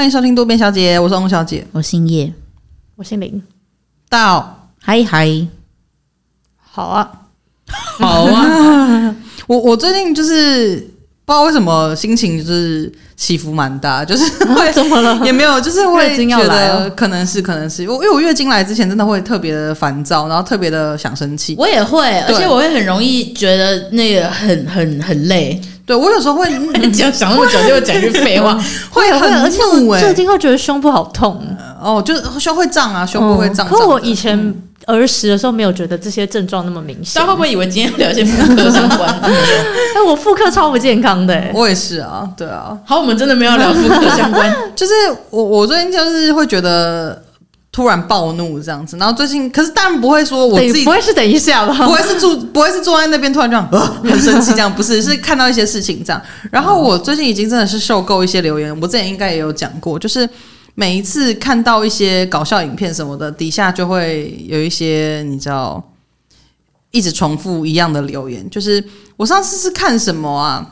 欢迎收听渡边小姐，我是翁小姐，我姓叶，我姓林。到，嗨嗨，好啊，好啊。我我最近就是不知道为什么心情就是起伏蛮大，就是会怎么了？也没有，就是会觉要来得可能是可能是我，因为我月经来之前真的会特别的烦躁，然后特别的想生气。我也会，而且我会很容易觉得那个很很很累。对，我有时候会 讲想那么久，就会讲一句废话，会很而且我最近会觉得胸部好痛哦，就是胸会胀啊，胸部会胀。可我以前儿时的时候没有觉得这些症状那么明显。大家会不会以为今天聊一些妇科相关？哎，我妇科超不健康的。我也是啊，对啊。好，我们真的没有聊妇科相关，就是我我最近就是会觉得。突然暴怒这样子，然后最近可是当然不会说我自己不会是等一下吧，不会是坐不会是坐在那边突然这样呃很生气这样，不是是看到一些事情这样。然 后我最近已经真的是受够一些留言，我之前应该也有讲过，就是每一次看到一些搞笑影片什么的，底下就会有一些你知道一直重复一样的留言。就是我上次是看什么啊？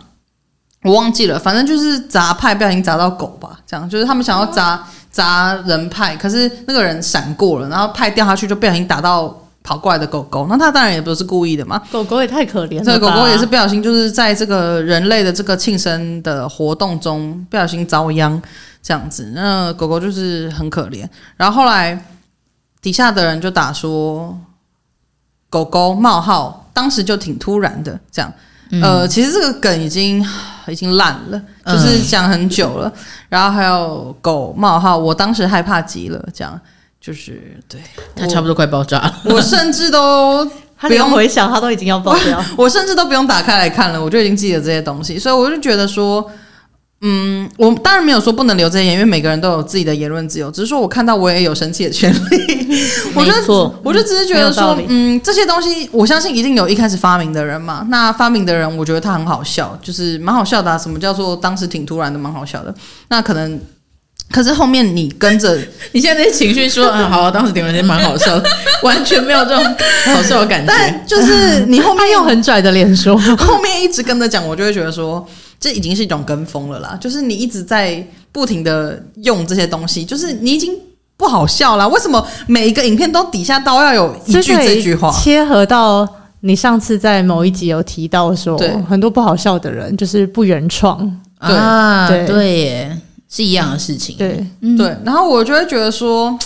我忘记了，反正就是砸派不小心砸到狗吧，这样就是他们想要砸。砸人派，可是那个人闪过了，然后派掉下去就不小心打到跑过来的狗狗，那他当然也不是故意的嘛。狗狗也太可怜了，这个狗狗也是不小心，就是在这个人类的这个庆生的活动中不小心遭殃这样子，那狗狗就是很可怜。然后后来底下的人就打说，狗狗冒号，当时就挺突然的这样。嗯、呃，其实这个梗已经 已经烂了，就是讲很久了。嗯、然后还有狗冒号，我当时害怕极了，这样就是对，它差不多快爆炸了。我甚至都 不用回想，它都已经要爆掉。我甚至都不用打开来看了，我就已经记得这些东西，所以我就觉得说。嗯，我当然没有说不能留这些言，因为每个人都有自己的言论自由。只是说我看到我也有生气的权利。我就 我就只是觉得说，嗯，这些东西我相信一定有一开始发明的人嘛。那发明的人，我觉得他很好笑，就是蛮好笑的啊。什么叫做当时挺突然的，蛮好笑的。那可能，可是后面你跟着，你现在那些情绪说，嗯，好，当时挺突然也蛮好笑的，完全没有这种好笑的感觉。但就是你后面用很拽的脸说，后面一直跟着讲，我就会觉得说。这已经是一种跟风了啦，就是你一直在不停的用这些东西，就是你已经不好笑了。为什么每一个影片都底下都要有一句这句话？切合到你上次在某一集有提到说，对很多不好笑的人就是不原创，对啊，对对耶，是一样的事情，对、嗯、对。然后我就会觉得说，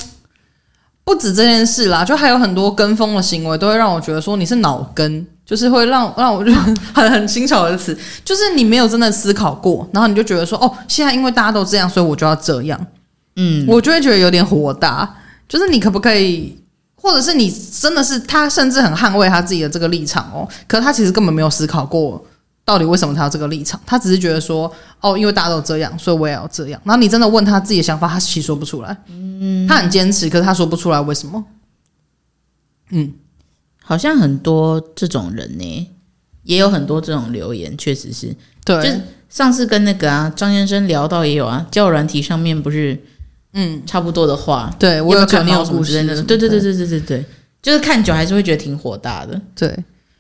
不止这件事啦，就还有很多跟风的行为，都会让我觉得说你是脑跟。就是会让让我就 很很轻巧的词，就是你没有真的思考过，然后你就觉得说，哦，现在因为大家都这样，所以我就要这样，嗯，我就会觉得有点火大。就是你可不可以，或者是你真的是他，甚至很捍卫他自己的这个立场哦，可是他其实根本没有思考过到底为什么他有这个立场，他只是觉得说，哦，因为大家都这样，所以我也要这样。然后你真的问他自己的想法，他其实说不出来，嗯，他很坚持，可是他说不出来为什么，嗯。好像很多这种人呢，也有很多这种留言，确实是。对，就上次跟那个啊张先生聊到也有啊，交友软体上面不是，嗯，差不多的话。对，我有看到什么之类的。对对对对对对对，就是看久还是会觉得挺火大的。对，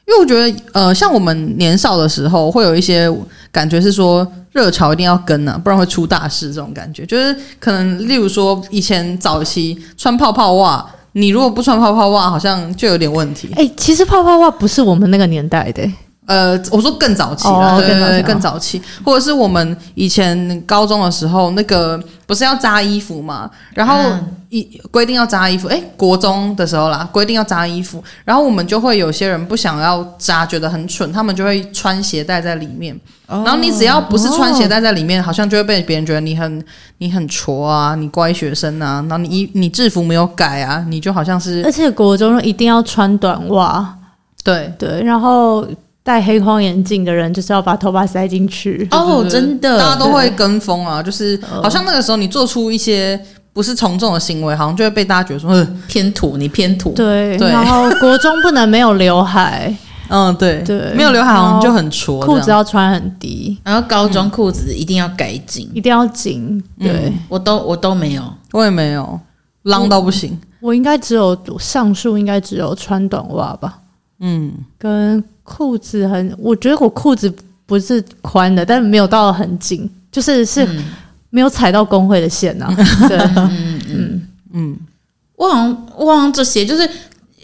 因为我觉得呃，像我们年少的时候，会有一些感觉是说热潮一定要跟啊，不然会出大事这种感觉。就是可能例如说以前早期穿泡泡袜。你如果不穿泡泡袜，好像就有点问题。哎、其实泡泡袜不是我们那个年代的、呃，我说更早期了，对对对，更早期，或者是我们以前高中的时候，那个不是要扎衣服嘛？然后一规定要扎衣服，哎，国中的时候啦，规定要扎衣服，然后我们就会有些人不想要扎，觉得很蠢，他们就会穿鞋带在里面。然后你只要不是穿鞋带在里面，好像就会被别人觉得你很你很挫啊，你乖学生啊，然后你你制服没有改啊，你就好像是。而且国中一定要穿短袜，对对，然后。戴黑框眼镜的人就是要把头发塞进去。哦，真的，大家都会跟风啊，就是好像那个时候你做出一些不是从众的行为，好像就会被大家觉得说 偏土，你偏土。对，然后国中不能没有刘海，嗯，对。对，没有刘海好像就很挫，裤子要穿很低，然后高中裤子一定要改紧，一定要紧。对，我都我都没有，我也没有，浪到不行。我应该只有上述应该只有穿短袜吧，嗯，跟。裤子很，我觉得我裤子不是宽的，但是没有到很紧，就是是没有踩到工会的线呐、啊。对，嗯嗯嗯，我好像我好像这些就是，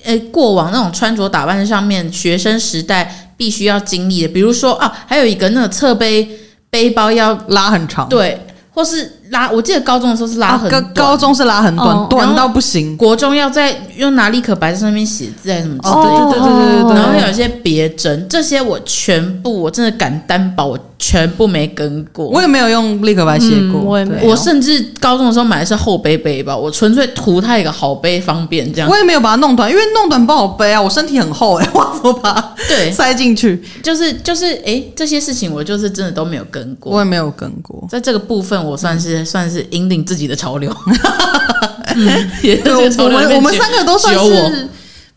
呃，过往那种穿着打扮上面，学生时代必须要经历的，比如说啊，还有一个那个侧背背包要拉很长，对，或是。拉，我记得高中的时候是拉很短，高中是拉很短，短到不行。国中要在用拿立可白在上面写字，还是什么之类的。对对对对对。然后有一些别针，这些我全部我真的敢担保，我全部没跟过。我也没有用立可白写过，我也没有。我甚至高中的时候买的是厚背背包，我纯粹图它一个好背方便这样。我也没有把它弄短，因为弄短不好背啊，我身体很厚哎，我怎么把它对塞进去？就是就是哎，这些事情我就是真的都没有跟过，我也没有跟过。在这个部分，我算是算是引领。自己的潮流，嗯，也我们我们三个都算是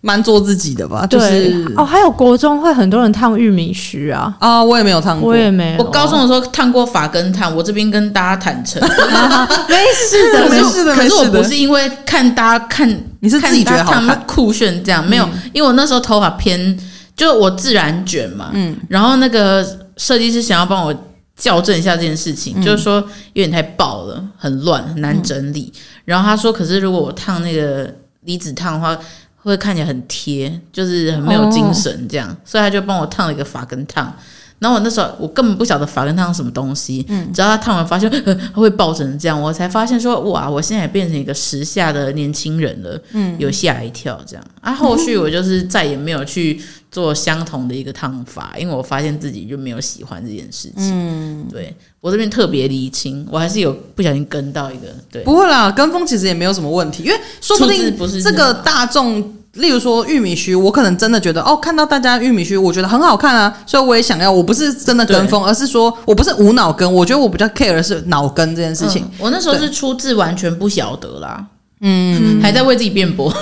蛮做自己的吧。就是哦，还有国中会很多人烫玉米须啊啊，我也没有烫过，我也没有。我高中的时候烫过发根烫，我这边跟大家坦诚，没事的，没事的。可是我不是因为看大家看，你是自己觉得好看酷炫这样，没有，因为我那时候头发偏，就我自然卷嘛，嗯，然后那个设计师想要帮我。校正一下这件事情，嗯、就是说有点太爆了，很乱，很难整理。嗯、然后他说，可是如果我烫那个离子烫的话，会看起来很贴，就是很没有精神这样。哦、所以他就帮我烫了一个发根烫。然后我那时候我根本不晓得发根烫是什么东西，嗯，直到他烫完发现 他会爆成这样，我才发现说哇，我现在也变成一个时下的年轻人了，嗯，有吓一跳这样。啊，后续我就是再也没有去做相同的一个烫法，因为我发现自己就没有喜欢这件事情。嗯，对我这边特别厘清，我还是有不小心跟到一个，对，不会啦，跟风其实也没有什么问题，因为说不定不是这个大众。例如说玉米须，我可能真的觉得哦，看到大家玉米须，我觉得很好看啊，所以我也想要。我不是真的跟风，而是说我不是无脑跟，我觉得我比较 care 的是脑跟这件事情。嗯、我那时候是出自完全不晓得啦。嗯，还在为自己辩驳。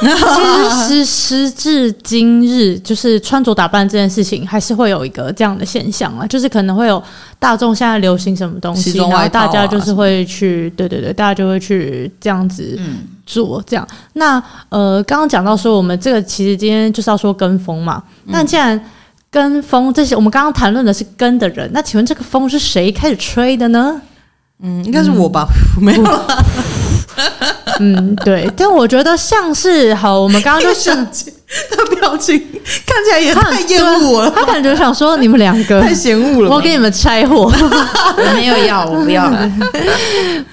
其实时至今日，就是穿着打扮这件事情，还是会有一个这样的现象啊，就是可能会有大众现在流行什么东西，然后大家就是会去，对对对，大家就会去这样子做这样。那呃，刚刚讲到说，我们这个其实今天就是要说跟风嘛。那既然跟风这些，我们刚刚谈论的是跟的人，那请问这个风是谁开始吹的呢？嗯，应该是我吧，没有啦。嗯，对，但我觉得像是好，我们刚刚就是他表情看起来也太厌恶了，他感觉想说你们两个 太嫌恶了，我给你们拆伙，我没有要，我不要了。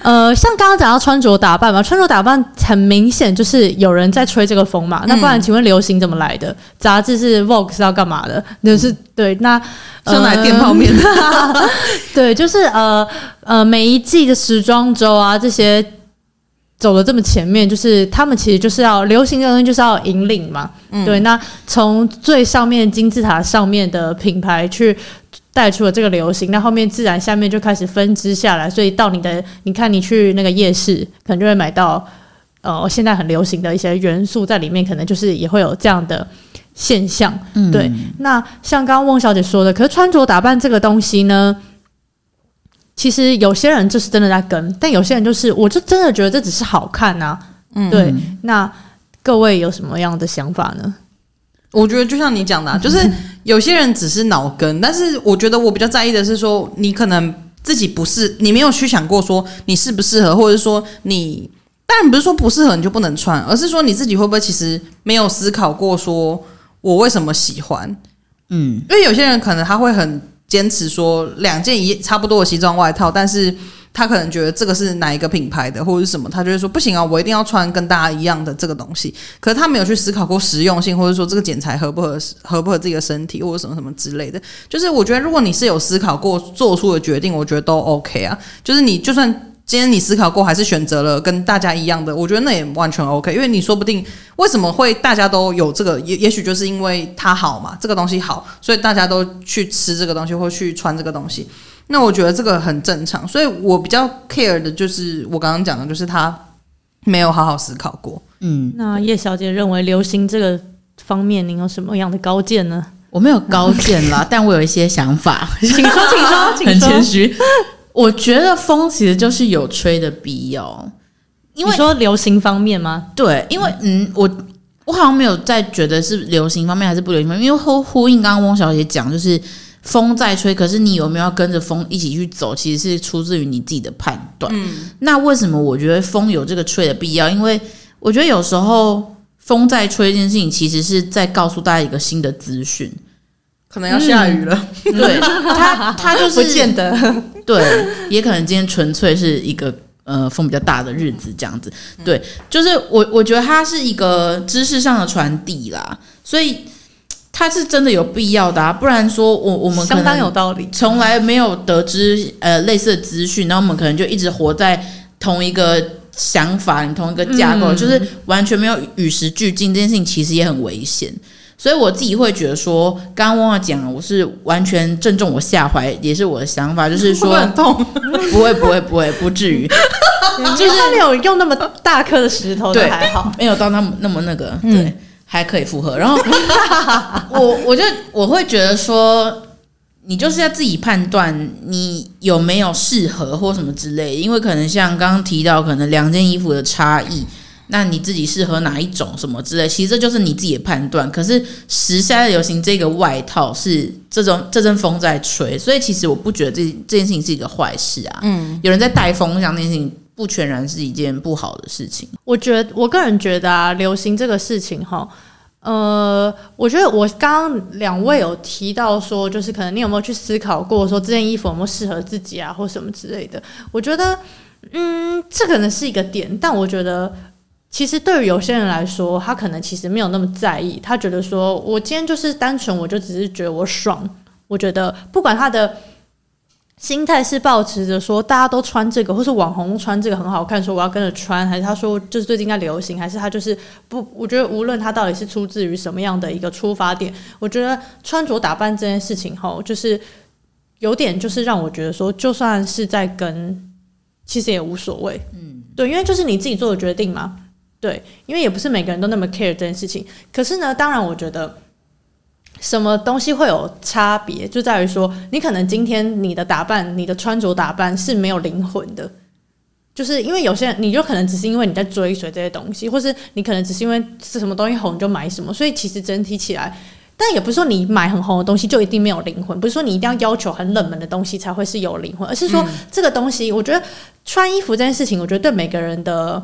呃，像刚刚讲到穿着打扮嘛，穿着打扮很明显就是有人在吹这个风嘛。那不然，请问流行怎么来的？杂志是 Vogue 是要干嘛的？就是对，那用来电泡面的。对，就是呃呃，每一季的时装周啊这些。走的这么前面，就是他们其实就是要流行的东西，就是要引领嘛。嗯、对，那从最上面金字塔上面的品牌去带出了这个流行，那后面自然下面就开始分支下来，所以到你的，你看你去那个夜市，可能就会买到呃现在很流行的一些元素在里面，可能就是也会有这样的现象。嗯、对，那像刚刚翁小姐说的，可是穿着打扮这个东西呢？其实有些人就是真的在跟，但有些人就是，我就真的觉得这只是好看啊。嗯，对。那各位有什么样的想法呢？我觉得就像你讲的啊，就是有些人只是脑跟，但是我觉得我比较在意的是说，你可能自己不是，你没有去想过说你适不适合，或者说你当然不是说不适合你就不能穿，而是说你自己会不会其实没有思考过说我为什么喜欢？嗯，因为有些人可能他会很。坚持说两件一差不多的西装外套，但是他可能觉得这个是哪一个品牌的或者是什么，他就会说不行啊，我一定要穿跟大家一样的这个东西。可是他没有去思考过实用性，或者说这个剪裁合不合合不合自己的身体，或者什么什么之类的。就是我觉得如果你是有思考过做出的决定，我觉得都 OK 啊。就是你就算。今天你思考过，还是选择了跟大家一样的？我觉得那也完全 OK，因为你说不定为什么会大家都有这个，也也许就是因为它好嘛，这个东西好，所以大家都去吃这个东西或去穿这个东西。那我觉得这个很正常，所以我比较 care 的就是我刚刚讲的，就是他没有好好思考过。嗯，那叶小姐认为流行这个方面，您有什么样的高见呢？我没有高见啦，但我有一些想法，请说，请说，请说，很谦虚。我觉得风其实就是有吹的必要，因为你说流行方面吗？对，因为嗯，我我好像没有在觉得是流行方面还是不流行方面，因为呼呼应刚刚翁小姐讲，就是风在吹，可是你有没有要跟着风一起去走？其实是出自于你自己的判断。嗯，那为什么我觉得风有这个吹的必要？因为我觉得有时候风在吹这件事情，其实是在告诉大家一个新的资讯，可能要下雨了。嗯、对，他，他就是不见得。对，也可能今天纯粹是一个呃风比较大的日子这样子。对，就是我我觉得它是一个知识上的传递啦，所以。它是真的有必要的啊，不然说我我们相当有道理，从来没有得知呃类似的资讯，然后我们可能就一直活在同一个想法、同一个架构，嗯、就是完全没有与时俱进。这件事情其实也很危险，所以我自己会觉得说，刚刚汪汪讲，我是完全正中我下怀，也是我的想法，就是 说很痛，不会不会不会不至于，就是他没有用那么大颗的石头，对，还好，没有到那么那么那个，对。嗯还可以复合，然后我我就我会觉得说，你就是要自己判断你有没有适合或什么之类，因为可能像刚刚提到，可能两件衣服的差异，那你自己适合哪一种什么之类，其实这就是你自己的判断。可是时下流行这个外套是这种这阵风在吹，所以其实我不觉得这这件事情是一个坏事啊。嗯，有人在带风向，这件事情。不全然是一件不好的事情。我觉得，我个人觉得啊，流行这个事情哈，呃，我觉得我刚刚两位有提到说，就是可能你有没有去思考过，说这件衣服有没有适合自己啊，或什么之类的。我觉得，嗯，这可能是一个点，但我觉得，其实对于有些人来说，他可能其实没有那么在意，他觉得说我今天就是单纯，我就只是觉得我爽。我觉得不管他的。心态是保持着说大家都穿这个，或是网红穿这个很好看，说我要跟着穿，还是他说就是最近在流行，还是他就是不？我觉得无论他到底是出自于什么样的一个出发点，我觉得穿着打扮这件事情后，就是有点就是让我觉得说，就算是在跟，其实也无所谓。嗯，对，因为就是你自己做的决定嘛。对，因为也不是每个人都那么 care 这件事情。可是呢，当然我觉得。什么东西会有差别？就在于说，你可能今天你的打扮、你的穿着打扮是没有灵魂的，就是因为有些人，你就可能只是因为你在追随这些东西，或是你可能只是因为是什么东西红就买什么，所以其实整体起来，但也不是说你买很红的东西就一定没有灵魂，不是说你一定要要求很冷门的东西才会是有灵魂，而是说这个东西，我觉得穿衣服这件事情，我觉得对每个人的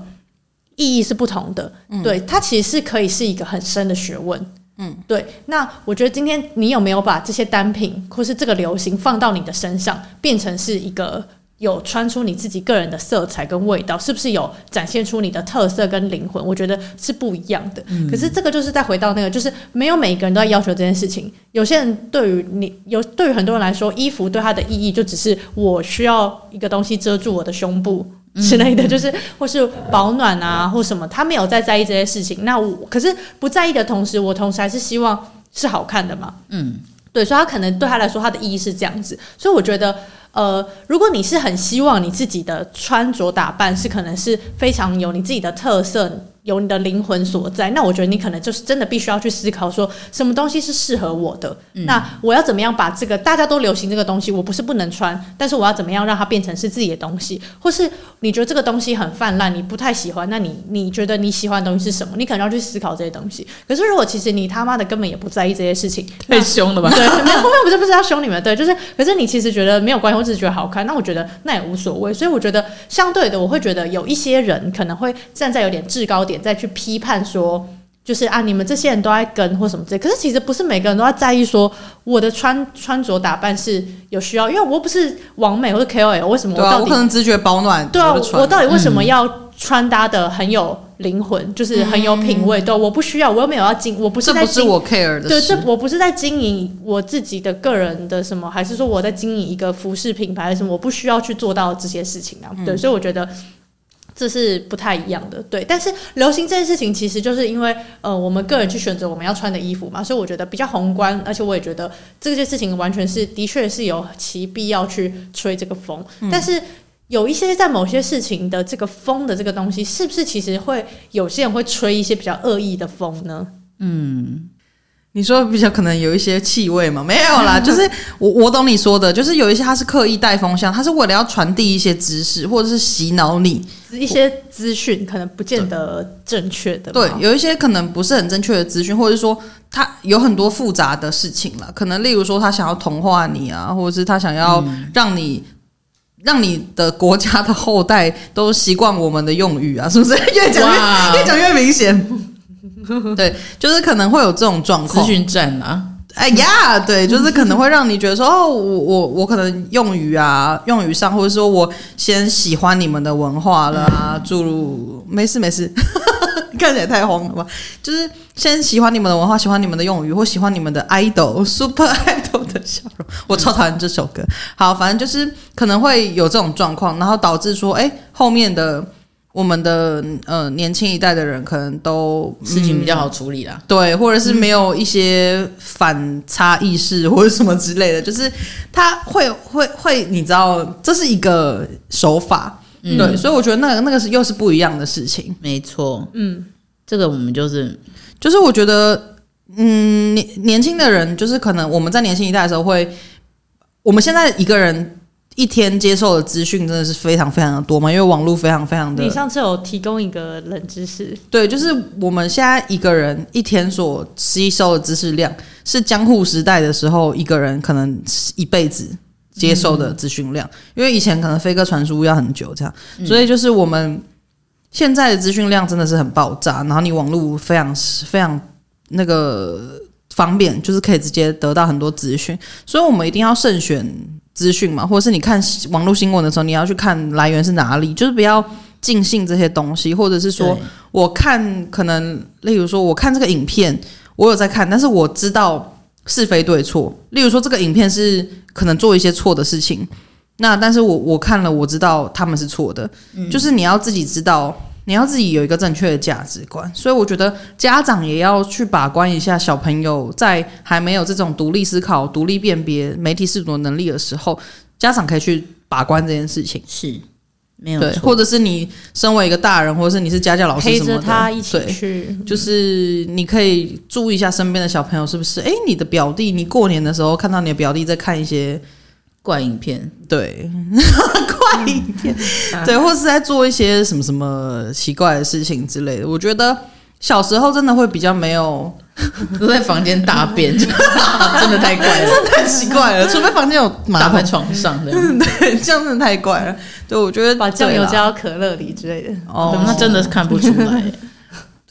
意义是不同的，对，它其实是可以是一个很深的学问。嗯，对。那我觉得今天你有没有把这些单品或是这个流行放到你的身上，变成是一个有穿出你自己个人的色彩跟味道，是不是有展现出你的特色跟灵魂？我觉得是不一样的。嗯。可是这个就是再回到那个，就是没有每个人都在要求这件事情。有些人对于你有，对于很多人来说，衣服对他的意义就只是我需要一个东西遮住我的胸部。之类的，就是或是保暖啊，或什么，他没有在在意这些事情。那我可是不在意的同时，我同时还是希望是好看的嘛。嗯，对，所以他可能对他来说，他的意义是这样子。所以我觉得，呃，如果你是很希望你自己的穿着打扮是可能是非常有你自己的特色。有你的灵魂所在，那我觉得你可能就是真的必须要去思考，说什么东西是适合我的。嗯、那我要怎么样把这个大家都流行这个东西，我不是不能穿，但是我要怎么样让它变成是自己的东西？或是你觉得这个东西很泛滥，你不太喜欢，那你你觉得你喜欢的东西是什么？你可能要去思考这些东西。可是如果其实你他妈的根本也不在意这些事情，太凶了吧？对，没有，后面不是不是要凶你们，对，就是，可是你其实觉得没有关系，我只是觉得好看，那我觉得那也无所谓。所以我觉得相对的，我会觉得有一些人可能会站在有点制高点再去批判。说就是啊，你们这些人都在跟或什么之类，可是其实不是每个人都要在意说我的穿穿着打扮是有需要，因为我不是网美或者 KOL，为什么我到底？对啊，我可能直觉得保暖。对啊，我到底为什么要穿搭的很有灵魂，嗯、就是很有品味？对，我不需要，我又没有要经，我不是在经，这不是我 care 的。对，这我不是在经营我自己的个人的什么，还是说我在经营一个服饰品牌什么？我不需要去做到这些事情啊。对，嗯、所以我觉得。这是不太一样的，对。但是流行这件事情，其实就是因为呃，我们个人去选择我们要穿的衣服嘛，所以我觉得比较宏观，而且我也觉得这件事情完全是的确是有其必要去吹这个风。嗯、但是有一些在某些事情的这个风的这个东西，是不是其实会有些人会吹一些比较恶意的风呢？嗯，你说比较可能有一些气味嘛？没有啦，就是我我懂你说的，就是有一些他是刻意带风向，他是为了要传递一些知识，或者是洗脑你一些资讯，可能不见得正确的。对，有一些可能不是很正确的资讯，或者是说他有很多复杂的事情了。可能例如说他想要同化你啊，或者是他想要让你、嗯、让你的国家的后代都习惯我们的用语啊，是不是？越讲越越讲越明显。对，就是可能会有这种状况，资讯战啊，哎呀，对，就是可能会让你觉得说，哦，我我我可能用语啊，用语上，或者说我先喜欢你们的文化了啊，诸如没事没事，看起来太慌了吧？就是先喜欢你们的文化，喜欢你们的用语，或喜欢你们的 idol super idol 的笑容，我超讨厌这首歌。好，反正就是可能会有这种状况，然后导致说，哎，后面的。我们的呃年轻一代的人可能都事情比较好处理啦，嗯，对，或者是没有一些反差意识或者什么之类的，就是他会会会，你知道，这是一个手法，嗯，对，所以我觉得那个那个是又是不一样的事情，没错，嗯，这个我们就是就是我觉得，嗯，年年轻的人就是可能我们在年轻一代的时候会，我们现在一个人。一天接受的资讯真的是非常非常的多嘛？因为网络非常非常的。你上次有提供一个冷知识，对，就是我们现在一个人一天所吸收的知识量，是江户时代的时候一个人可能一辈子接受的资讯量。嗯。因为以前可能飞鸽传书要很久这样，所以就是我们现在的资讯量真的是很爆炸，然后你网络非常非常那个方便，就是可以直接得到很多资讯，所以我们一定要慎选。资讯嘛，或者是你看网络新闻的时候，你要去看来源是哪里，就是不要尽信这些东西，或者是说，我看可能，例如说，我看这个影片，我有在看，但是我知道是非对错。例如说，这个影片是可能做一些错的事情，那但是我我看了，我知道他们是错的，嗯，就是你要自己知道。你要自己有一个正确的价值观，所以我觉得家长也要去把关一下小朋友在还没有这种独立思考、独立辨别媒体识读的能力的时候，家长可以去把关这件事情。是，没有对，或者是你身为一个大人，或者是你是家教老师什么的，陪着他一起去，对，就是你可以注意一下身边的小朋友是不是？哎，你的表弟，你过年的时候看到你的表弟在看一些。怪影片，对，怪影片，对，或是在做一些什么什么奇怪的事情之类的。我觉得小时候真的会比较没有，都在房间大便，真的太怪了，真的太奇怪了。除非房间有马桶在床上的，对，这样真的太怪了。对，我觉得把酱油加到可乐里之类的，哦，那真的是看不出来。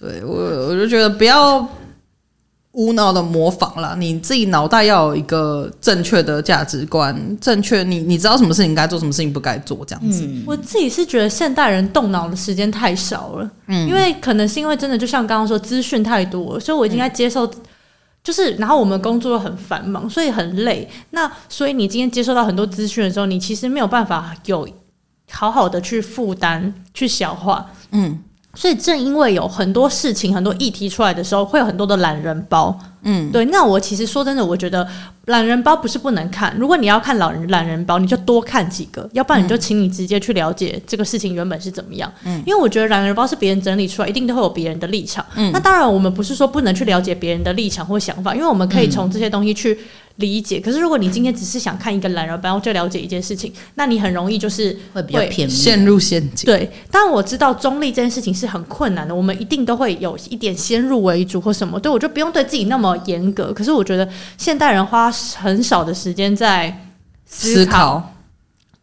对我，我就觉得不要。无脑的模仿啦，你自己脑袋要有一个正确的价值观，正确你你知道什么事情该做，什么事情不该做，这样子。嗯。我自己是觉得现代人动脑的时间太少了，嗯，因为可能是因为真的就像刚刚说，资讯太多了，所以我已经在接受，就是然后我们工作又很繁忙，所以很累。那所以你今天接受到很多资讯的时候，你其实没有办法有好好的去负担、去消化，嗯。所以正因为有很多事情、很多议题出来的时候，会有很多的懒人包。嗯，对。那我其实说真的，我觉得懒人包不是不能看。如果你要看老人懒人包，你就多看几个；要不然你就请你直接去了解这个事情原本是怎么样。嗯，因为我觉得懒人包是别人整理出来，一定都会有别人的立场。嗯，那当然我们不是说不能去了解别人的立场或想法，因为我们可以从这些东西去。理解，可是如果你今天只是想看一个懒人包就了解一件事情，那你很容易就是会比较偏陷入陷阱。对，但我知道中立这件事情是很困难的，我们一定都会有一点先入为主或什么。对，我就不用对自己那么严格。可是我觉得现代人花很少的时间在思考，思考，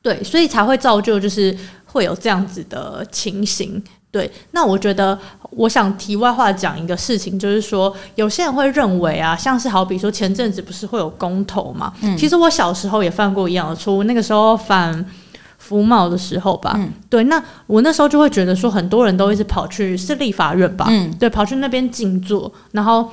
对，所以才会造就就是会有这样子的情形。对，那我觉得，我想题外话讲一个事情，就是说，有些人会认为啊，像是好比说前阵子不是会有公投嘛？嗯，其实我小时候也犯过一样的错误，那个时候反服贸的时候吧，嗯，对，那我那时候就会觉得说，很多人都一直跑去是立法院吧，嗯，对，跑去那边静坐，然后。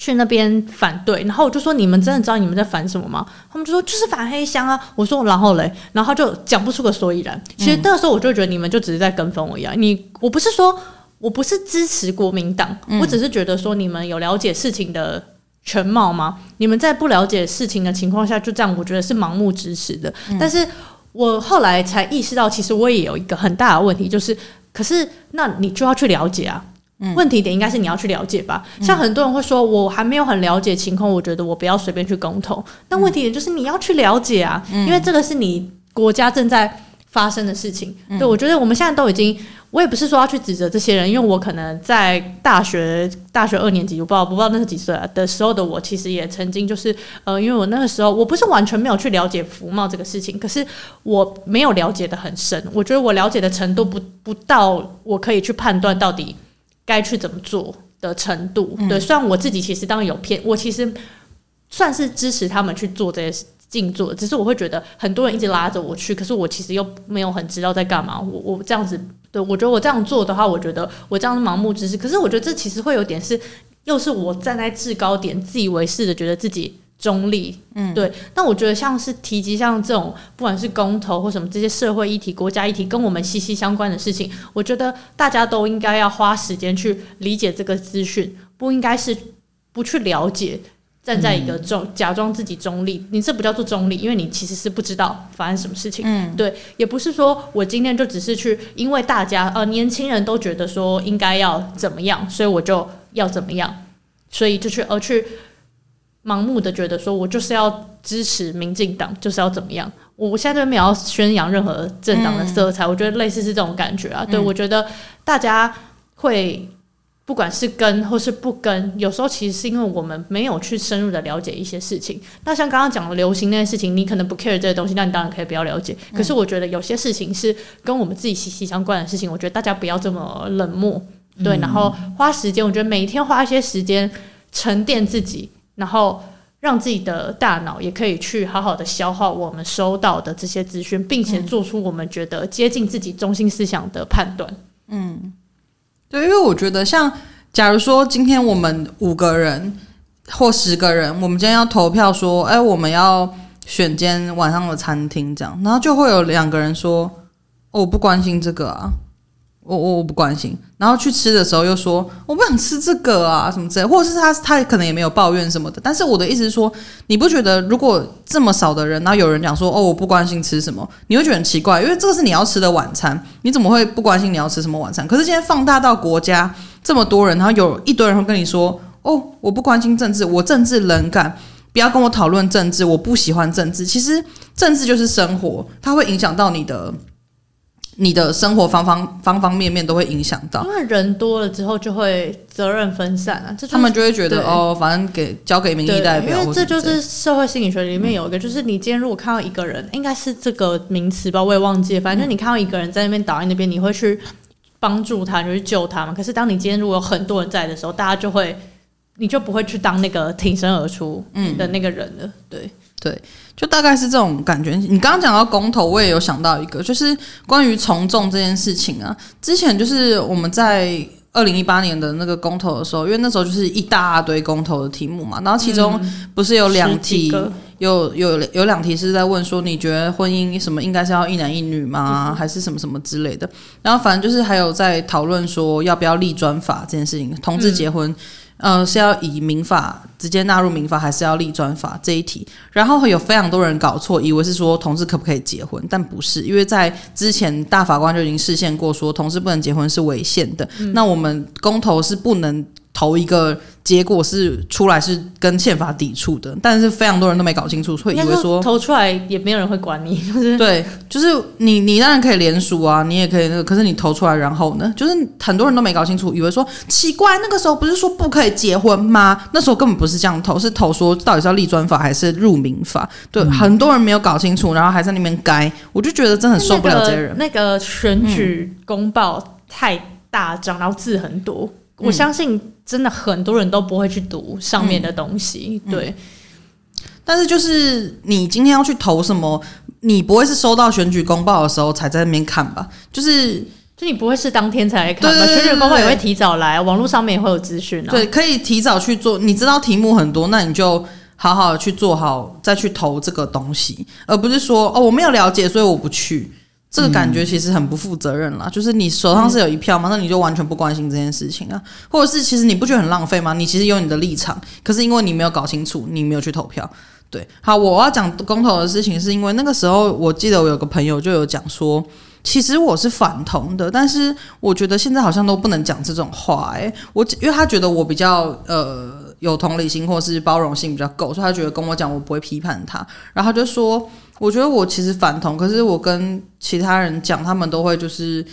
去那边反对，然后我就说：“你们真的知道你们在反什么吗？”他们就说：“就是反黑箱啊。”我说：“然后嘞？”然后就讲不出个所以然。其实那个时候我就觉得你们就只是在跟风我一样。你我不是说我不是支持国民党，嗯，我只是觉得说你们有了解事情的全貌吗？你们在不了解事情的情况下就这样，我觉得是盲目支持的。嗯，但是我后来才意识到，其实我也有一个很大的问题，就是可是那你就要去了解啊。嗯，问题点应该是你要去了解吧。像很多人会说，我还没有很了解情况，我觉得我不要随便去公投。那问题点就是你要去了解啊，因为这个是你国家正在发生的事情。对，我觉得我们现在都已经。我也不是说要去指责这些人，因为我可能在大学大学二年级，我不知道不知道那是几岁啊的时候的我，其实也曾经就是呃，因为我那个时候我不是完全没有去了解服贸这个事情，可是我没有了解的很深，我觉得我了解的程度不不到我可以去判断到底该去怎么做的程度。对，虽然我自己其实当然有偏，我其实算是支持他们去做这些事。静坐，只是我会觉得很多人一直拉着我去，可是我其实又没有很知道在干嘛。我我这样子，对，我觉得我这样做的话，我觉得我这样是盲目支持。可是我觉得这其实会有点是，又是我站在制高点，自以为是的觉得自己中立。嗯，对。那我觉得像是提及像这种，不管是公投或什么这些社会议题、国家议题，跟我们息息相关的事情，我觉得大家都应该要花时间去理解这个资讯，不应该是不去了解。站在一个中，假装自己中立，你这不叫做中立，因为你其实是不知道发生什么事情。嗯，对，也不是说我今天就只是去，因为大家呃年轻人都觉得说应该要怎么样，所以我就要怎么样，所以就去而去盲目的觉得说我就是要支持民进党，就是要怎么样。我现在没有要宣扬任何政党的色彩，嗯，我觉得类似是这种感觉啊。对，我觉得大家会。不管是跟或是不跟，有时候其实是因为我们没有去深入的了解一些事情。那像刚刚讲的流行那些事情，你可能不 care 这些东西，那你当然可以不要了解。可是我觉得有些事情是跟我们自己息息相关的事情，我觉得大家不要这么冷漠，对。然后花时间，我觉得每一天花一些时间沉淀自己，然后让自己的大脑也可以去好好的消化我们收到的这些资讯，并且做出我们觉得接近自己中心思想的判断。嗯。对，因为我觉得像，假如说今天我们五个人或十个人，我们今天要投票说，哎，我们要选间晚上的餐厅这样，然后就会有两个人说，哦，我不关心这个啊。我我我不关心，然后去吃的时候又说我不想吃这个啊什么之类，或者是他他可能也没有抱怨什么的，但是我的意思是说，你不觉得如果这么少的人，然后有人讲说哦我不关心吃什么，你会觉得很奇怪，因为这个是你要吃的晚餐，你怎么会不关心你要吃什么晚餐？可是今天放大到国家这么多人，然后有一堆人会跟你说哦我不关心政治，我政治冷感，不要跟我讨论政治，我不喜欢政治。其实政治就是生活，它会影响到你的。你的生活方方方方面面都会影响到，因为人多了之后就会责任分散啊，这就是、他们就会觉得哦，反正给交给民意代表，因为这就是社会心理学里面有一个，就是你今天如果看到一个人，应该是这个名词吧，我也忘记了，反正就你看到一个人在那边倒在那边，你会去帮助他，你就去救他嘛。可是当你今天如果有很多人在的时候，大家就会，你就不会去当那个挺身而出的那个人了，嗯、对。对，就大概是这种感觉。你刚刚讲到公投，我也有想到一个，就是关于从众这件事情啊。之前就是我们在二零一八年的那个公投的时候，因为那时候就是一大堆公投的题目嘛，然后其中不是有两题，嗯、有有有两题是在问说，你觉得婚姻什么应该是要一男一女吗？还是什么什么之类的？然后反正就是还有在讨论说要不要立专法这件事情，同志结婚。嗯，是要以民法直接纳入民法，还是要立专法这一题？然后会有非常多人搞错，以为是说同志可不可以结婚，但不是，因为在之前大法官就已经释宪过，说同志不能结婚是违宪的。那我们公投是不能。投一个结果是出来是跟宪法抵触的，但是非常多人都没搞清楚，会以为说投出来也没有人会管你。就是、对，就是你你当然可以联署啊，你也可以那个，可是你投出来然后呢，就是很多人都没搞清楚，以为说奇怪，那个时候不是说不可以结婚吗？那时候根本不是这样投，是投说到底是要立专法还是入民法？对、嗯，很多人没有搞清楚，然后还在那边改，我就觉得真的很受不了这些人。那个、那个选举公报太大张，然后字很多。我相信真的很多人都不会去读上面的东西，嗯、对、嗯。但是就是你今天要去投什么，你不会是收到选举公报的时候才在那边看吧？就是就你不会是当天才来看吧？选举公报也会提早来，网络上面也会有资讯啊。对，可以提早去做。你知道题目很多，那你就好好的去做好，再去投这个东西，而不是说哦，我没有了解，所以我不去。这个感觉其实很不负责任啦，嗯，就是你手上是有一票嘛，那你就完全不关心这件事情啊，或者是其实你不觉得很浪费吗？你其实有你的立场，可是因为你没有搞清楚，你没有去投票。对，好，我要讲公投的事情，是因为那个时候我记得我有个朋友就有讲说，其实我是反同的，但是我觉得现在好像都不能讲这种话、欸。哎，我因为他觉得我比较呃有同理心或是包容性比较够，所以他觉得跟我讲我不会批判他。然后他就说，我觉得我其实反同，可是我跟其他人讲，他们都会就是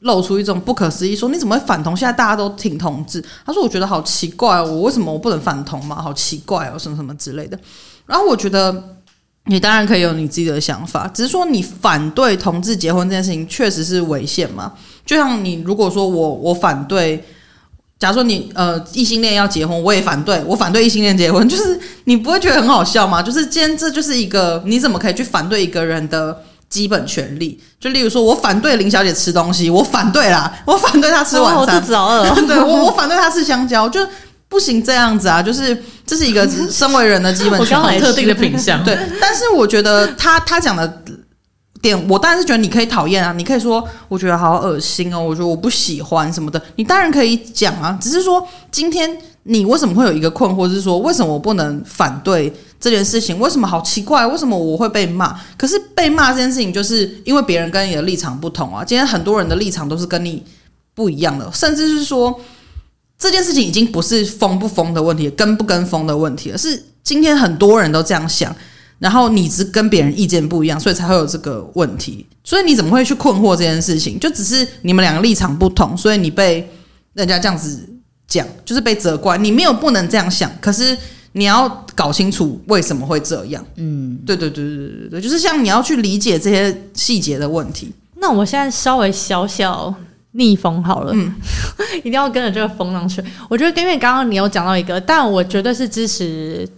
露出一种不可思议，说你怎么会反同？现在大家都挺同志。他说我觉得好奇怪，我为什么我不能反同嘛？好奇怪哦，什么什么之类的。然后我觉得。你当然可以有你自己的想法，只是说你反对同志结婚这件事情确实是违宪嘛？就像你如果说我我反对，假如说你呃异性恋要结婚，我也反对，我反对异性恋结婚，就是你不会觉得很好笑吗？就是今天这就是一个你怎么可以去反对一个人的基本权利？就例如说我反对林小姐吃东西，我反对啦，我反对她吃晚餐，哦、我肚子好饿，对我我反对她吃香蕉，就。不行这样子啊，就是这是一个 身为人的基本权利，特定的品相。对，但是我觉得他他讲的点，我当然是觉得你可以讨厌啊，你可以说我觉得好恶心哦，我觉得我不喜欢什么的，你当然可以讲啊。只是说今天你为什么会有一个困惑，是说为什么我不能反对这件事情？为什么好奇怪？为什么我会被骂？可是被骂这件事情，就是因为别人跟你的立场不同啊。今天很多人的立场都是跟你不一样的，甚至是说。这件事情已经不是疯不疯的问题，跟不跟风的问题了。是今天很多人都这样想，然后你只跟别人意见不一样，所以才会有这个问题。所以你怎么会去困惑这件事情？就只是你们两个立场不同，所以你被人家这样子讲，就是被责怪。你没有不能这样想，可是你要搞清楚为什么会这样。嗯，对对对对对对对，就是像你要去理解这些细节的问题。那我现在稍微小小。逆风好了，嗯，一定要跟着这个风浪去。我觉得，因为刚刚你有讲到一个，但我绝对是支持。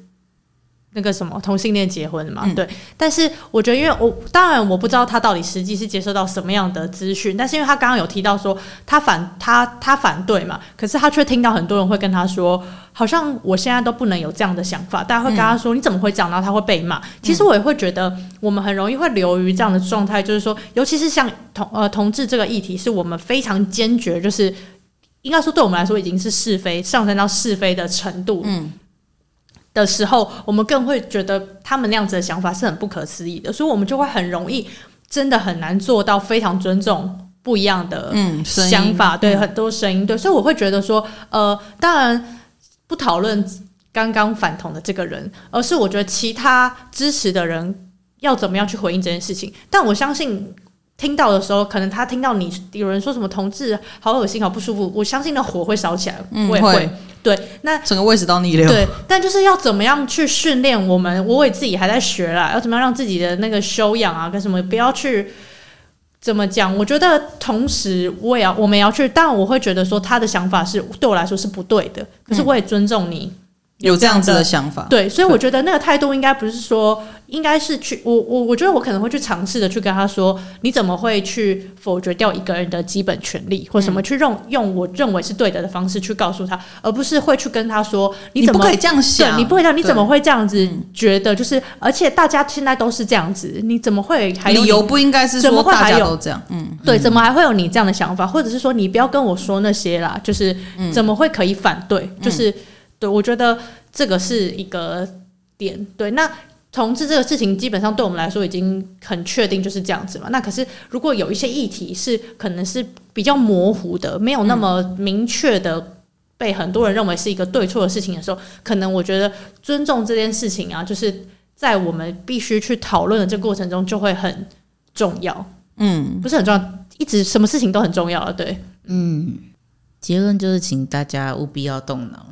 那个什么同性恋结婚嘛，嗯、对，但是我觉得，因为我当然我不知道他到底实际是接收到什么样的资讯，但是因为他刚刚有提到说他反他他反对嘛，可是他却听到很多人会跟他说，好像我现在都不能有这样的想法，大家会跟他说、嗯、你怎么会讲，然后他会被骂。其实我也会觉得我们很容易会流于这样的状态，就是说，尤其是像同呃同志这个议题，是我们非常坚决，就是应该说对我们来说已经是是非上升到是非的程度，嗯。的时候，我们更会觉得他们那样子的想法是很不可思议的，所以我们就会很容易，真的很难做到非常尊重不一样的嗯想法，嗯、对、嗯、很多声音，对，所以我会觉得说，呃，当然不讨论刚刚反同的这个人，而是我觉得其他支持的人要怎么样去回应这件事情，但我相信。听到的时候，可能他听到你有人说什么同志好恶心、好不舒服，我相信那火会烧起来，嗯、我也会。会对，那整个胃食道逆流。对，但就是要怎么样去训练我们？我也自己还在学啦，要怎么样让自己的那个修养啊，跟什么不要去怎么讲？我觉得同时我也要，我们也要去，但我会觉得说他的想法是对我来说是不对的，可是我也尊重你。嗯有这样子的想法，对，所以我觉得那个态度应该不是说，应该是去我我我觉得我可能会去尝试的去跟他说，你怎么会去否决掉一个人的基本权利，或什么去用用我认为是对的的方式去告诉他，而不是会去跟他说，你怎么可以这样想，你不会这样，你怎么会这样子觉得？就是而且大家现在都是这样子，你怎么会还有理由不应该是说大家都这样？嗯，对，怎么还会有你这样的想法？或者是说你不要跟我说那些啦，就是怎么会可以反对？就是对我觉得。这个是一个点，对。那同志这个事情，基本上对我们来说已经很确定就是这样子嘛。那可是，如果有一些议题是可能是比较模糊的，没有那么明确的被很多人认为是一个对错的事情的时候，可能我觉得尊重这件事情啊，就是在我们必须去讨论的这个过程中就会很重要。嗯，不是很重要，一直什么事情都很重要啊。对，嗯。结论就是，请大家务必要动脑。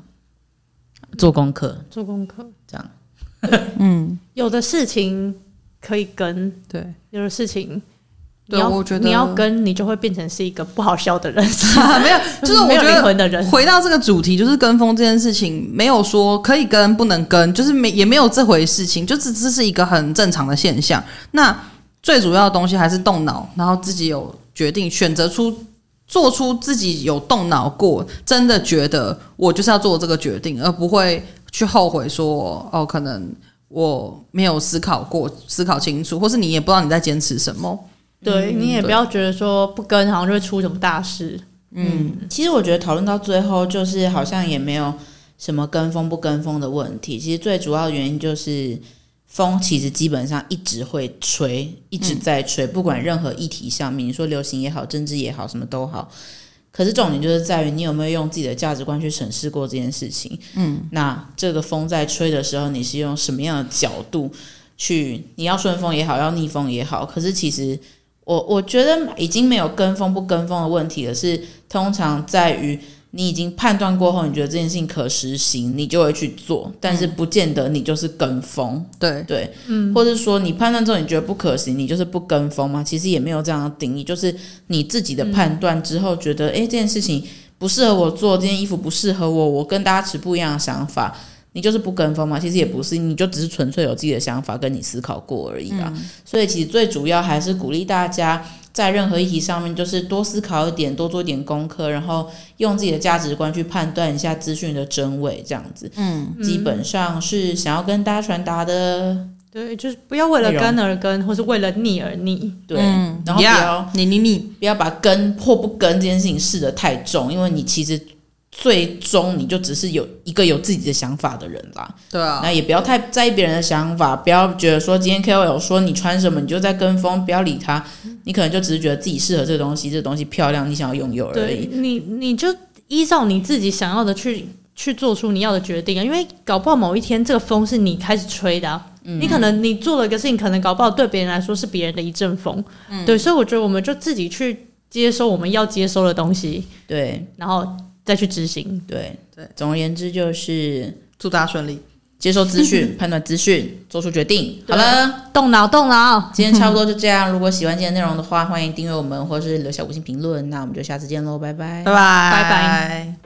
做功课，做功课，这样，嗯，有的事情可以跟，对，有的事情，对，我觉得你要跟，你就会变成是一个不好笑的人，没有，就是我觉得。回到这个主题，就是跟风这件事情，没有说可以跟不能跟，就是没也没有这回事情，就只这是一个很正常的现象。那最主要的东西还是动脑，然后自己有决定，选择出。做出自己有动脑过，真的觉得我就是要做这个决定，而不会去后悔说哦，可能我没有思考过、思考清楚，或是你也不知道你在坚持什么。对，你也不要觉得说不跟好像就会出什么大事。嗯，其实我觉得讨论到最后，就是好像也没有什么跟风不跟风的问题。其实最主要的原因就是风其实基本上一直会吹，一直在吹，不管任何议题上面，你说流行也好，政治也好，什么都好。可是重点就是在于你有没有用自己的价值观去审视过这件事情。嗯，那这个风在吹的时候，你是用什么样的角度去？你要顺风也好，要逆风也好。可是其实我我觉得已经没有跟风不跟风的问题了，是通常在于。你已经判断过后，你觉得这件事情可实行，你就会去做，但是不见得你就是跟风，对对，嗯，或者说你判断之后你觉得不可行，你就是不跟风吗？其实也没有这样的定义，就是你自己的判断之后觉得，诶、嗯，这件事情不适合我做，这件衣服不适合我，我跟大家持不一样的想法，你就是不跟风吗？其实也不是，你就只是纯粹有自己的想法，跟你思考过而已啦。嗯、所以其实最主要还是鼓励大家。在任何议题上面，就是多思考一点，多做一点功课，然后用自己的价值观去判断一下资讯的真伪，这样子。嗯，基本上是想要跟大家传达的，对，就是不要为了跟而跟，或是为了逆而逆。对，嗯、然后不要你你你，不要把跟或不跟这件事情视得太重，因为你其实。最终你就只是有一个有自己的想法的人啦，对啊，那也不要太在意别人的想法，不要觉得说今天 KOL 说你穿什么你就在跟风，不要理他，你可能就只是觉得自己适合这个东西，这个东西漂亮，你想要拥有而已。你你就依照你自己想要的去去做出你要的决定啊，因为搞不好某一天这个风是你开始吹的啊，嗯，你可能你做了一个事情，可能搞不好对别人来说是别人的一阵风，嗯，对，所以我觉得我们就自己去接收我们要接收的东西，对，然后。再去执行，对对。总而言之，就是祝大家顺利，接受资讯，判断资讯，做出决定。好了，动脑动脑。今天差不多就这样。如果喜欢今天内容的话，欢迎订阅我们，或是留下五星评论。那我们就下次见喽，拜拜，拜拜，拜拜。